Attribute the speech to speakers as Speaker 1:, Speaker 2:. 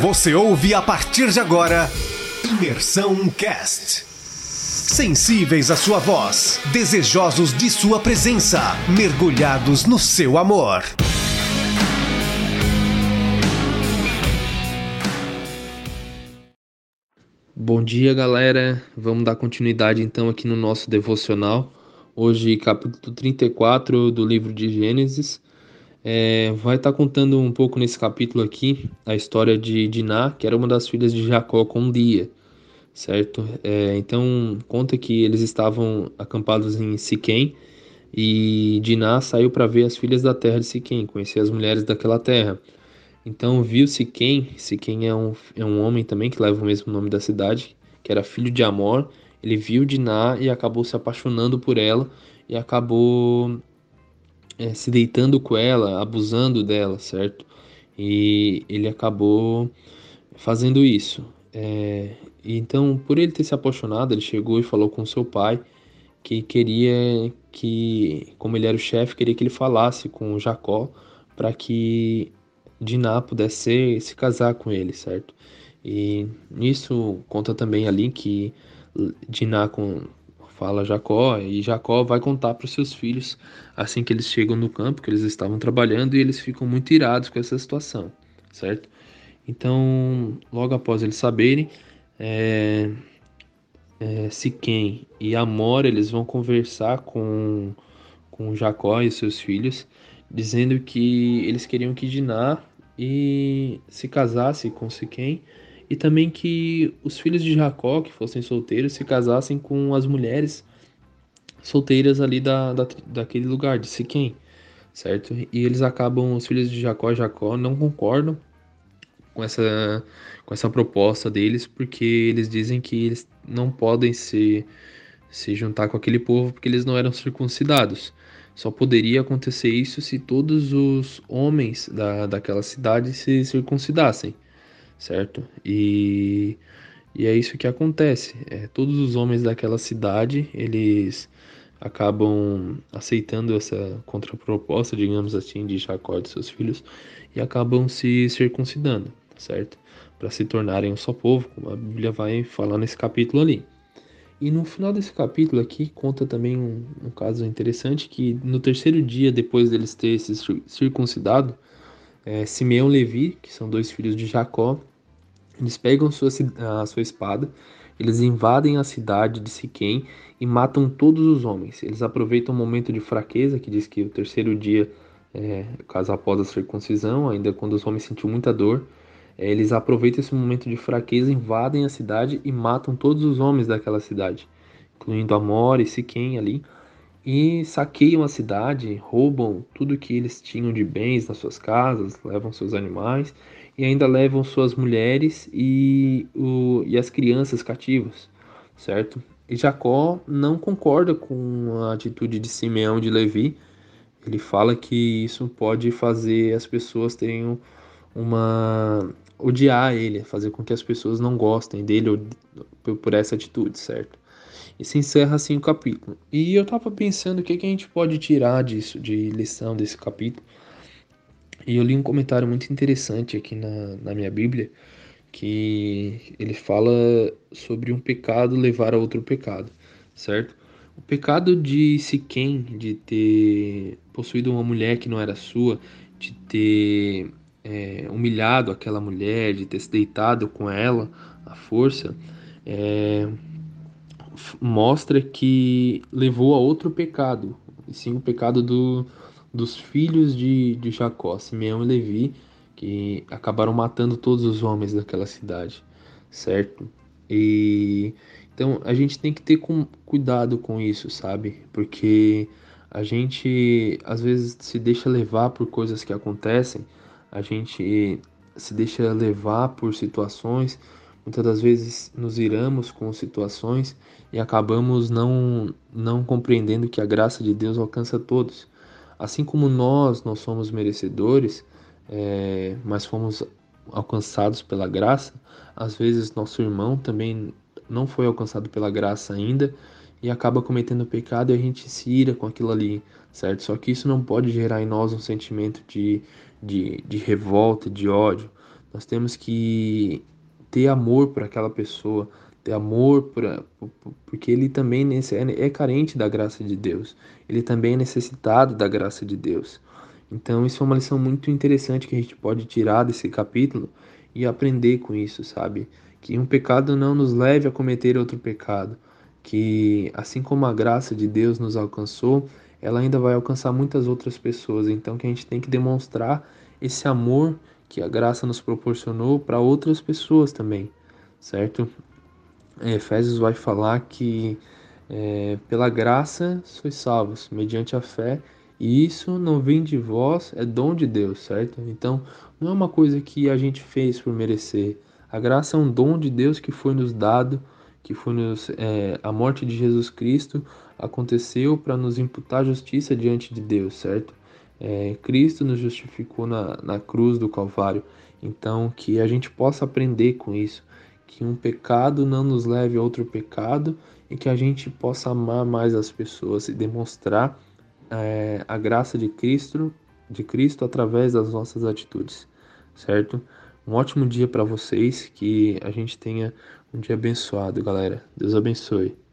Speaker 1: Você ouve a partir de agora Imersão Cast. Sensíveis à sua voz, desejosos de sua presença, mergulhados no seu amor.
Speaker 2: Bom dia, galera. Vamos dar continuidade então aqui no nosso devocional. Hoje, capítulo 34 do livro de Gênesis. É, vai estar tá contando um pouco nesse capítulo aqui a história de Diná, que era uma das filhas de Jacó com Lia, certo? É, então, conta que eles estavam acampados em Siquém e Diná saiu para ver as filhas da terra de Siquém, conhecer as mulheres daquela terra. Então, viu Siquém, Siquém é um, é um homem também que leva o mesmo nome da cidade, que era filho de Amor. Ele viu Diná e acabou se apaixonando por ela e acabou é, se deitando com ela, abusando dela, certo? E ele acabou fazendo isso. É, então, por ele ter se apaixonado, ele chegou e falou com seu pai que queria que, como ele era o chefe, queria que ele falasse com Jacó para que Diná pudesse ser, se casar com ele, certo? E nisso conta também ali que Diná com, fala Jacó, e Jacó vai contar para os seus filhos assim que eles chegam no campo, que eles estavam trabalhando, e eles ficam muito irados com essa situação, certo? Então, logo após eles saberem, é, é, Siquém e Amor, eles vão conversar com, com Jacó e seus filhos, dizendo que eles queriam que Diná e se casasse com Siquém, e também que os filhos de Jacó, que fossem solteiros, se casassem com as mulheres solteiras ali da, da, daquele lugar, de Siquém, certo? E eles acabam, os filhos de Jacó e Jacó não concordam com essa, com essa proposta deles, porque eles dizem que eles não podem se, se juntar com aquele povo porque eles não eram circuncidados. Só poderia acontecer isso se todos os homens da, daquela cidade se circuncidassem certo? E, e é isso que acontece. É, todos os homens daquela cidade, eles acabam aceitando essa contraproposta, digamos assim, de Jacó e de seus filhos e acabam se circuncidando, certo? Para se tornarem um só povo, como a Bíblia vai falar nesse capítulo ali. E no final desse capítulo aqui conta também um, um caso interessante que no terceiro dia depois deles terem se circuncidado, é, Simeão e Levi, que são dois filhos de Jacó, eles pegam sua, a sua espada, eles invadem a cidade de Siquém e matam todos os homens. Eles aproveitam o momento de fraqueza, que diz que o terceiro dia, é, caso após a circuncisão, ainda quando os homens sentiam muita dor, é, eles aproveitam esse momento de fraqueza, invadem a cidade e matam todos os homens daquela cidade, incluindo Amor e Siquém ali e saqueiam a cidade, roubam tudo que eles tinham de bens nas suas casas, levam seus animais e ainda levam suas mulheres e, o, e as crianças cativas, certo? E Jacó não concorda com a atitude de Simeão de Levi. Ele fala que isso pode fazer as pessoas terem uma odiar ele, fazer com que as pessoas não gostem dele por essa atitude, certo? E se encerra assim o capítulo. E eu tava pensando o que, que a gente pode tirar disso, de lição desse capítulo. E eu li um comentário muito interessante aqui na, na minha Bíblia, que ele fala sobre um pecado levar a outro pecado, certo? O pecado de Siquém, de ter possuído uma mulher que não era sua, de ter é, humilhado aquela mulher, de ter se deitado com ela à força, é, mostra que levou a outro pecado, e sim o pecado do, dos filhos de, de Jacó, Simeão e Levi, que acabaram matando todos os homens daquela cidade, certo? E então a gente tem que ter com, cuidado com isso, sabe? Porque a gente às vezes se deixa levar por coisas que acontecem, a gente se deixa levar por situações Muitas das vezes nos iramos com situações e acabamos não, não compreendendo que a graça de Deus alcança todos. Assim como nós não somos merecedores, é, mas fomos alcançados pela graça, às vezes nosso irmão também não foi alcançado pela graça ainda e acaba cometendo pecado e a gente se ira com aquilo ali, certo? Só que isso não pode gerar em nós um sentimento de, de, de revolta, de ódio, Nós temos que ter amor por aquela pessoa, ter amor por, porque ele também é, é carente da graça de Deus. Ele também é necessitado da graça de Deus. Então, isso é uma lição muito interessante que a gente pode tirar desse capítulo e aprender com isso, sabe? Que um pecado não nos leve a cometer outro pecado. Que assim como a graça de Deus nos alcançou, ela ainda vai alcançar muitas outras pessoas. Então, que a gente tem que demonstrar esse amor que a graça nos proporcionou para outras pessoas também, certo? Efésios vai falar que é, pela graça sois salvos, mediante a fé, e isso não vem de vós, é dom de Deus, certo? Então, não é uma coisa que a gente fez por merecer. A graça é um dom de Deus que foi nos dado, que foi nos. É, a morte de Jesus Cristo aconteceu para nos imputar justiça diante de Deus, certo? É, Cristo nos justificou na, na cruz do Calvário. Então, que a gente possa aprender com isso que um pecado não nos leve a outro pecado e que a gente possa amar mais as pessoas e demonstrar é, a graça de Cristo, de Cristo através das nossas atitudes, certo? Um ótimo dia para vocês, que a gente tenha um dia abençoado, galera. Deus abençoe.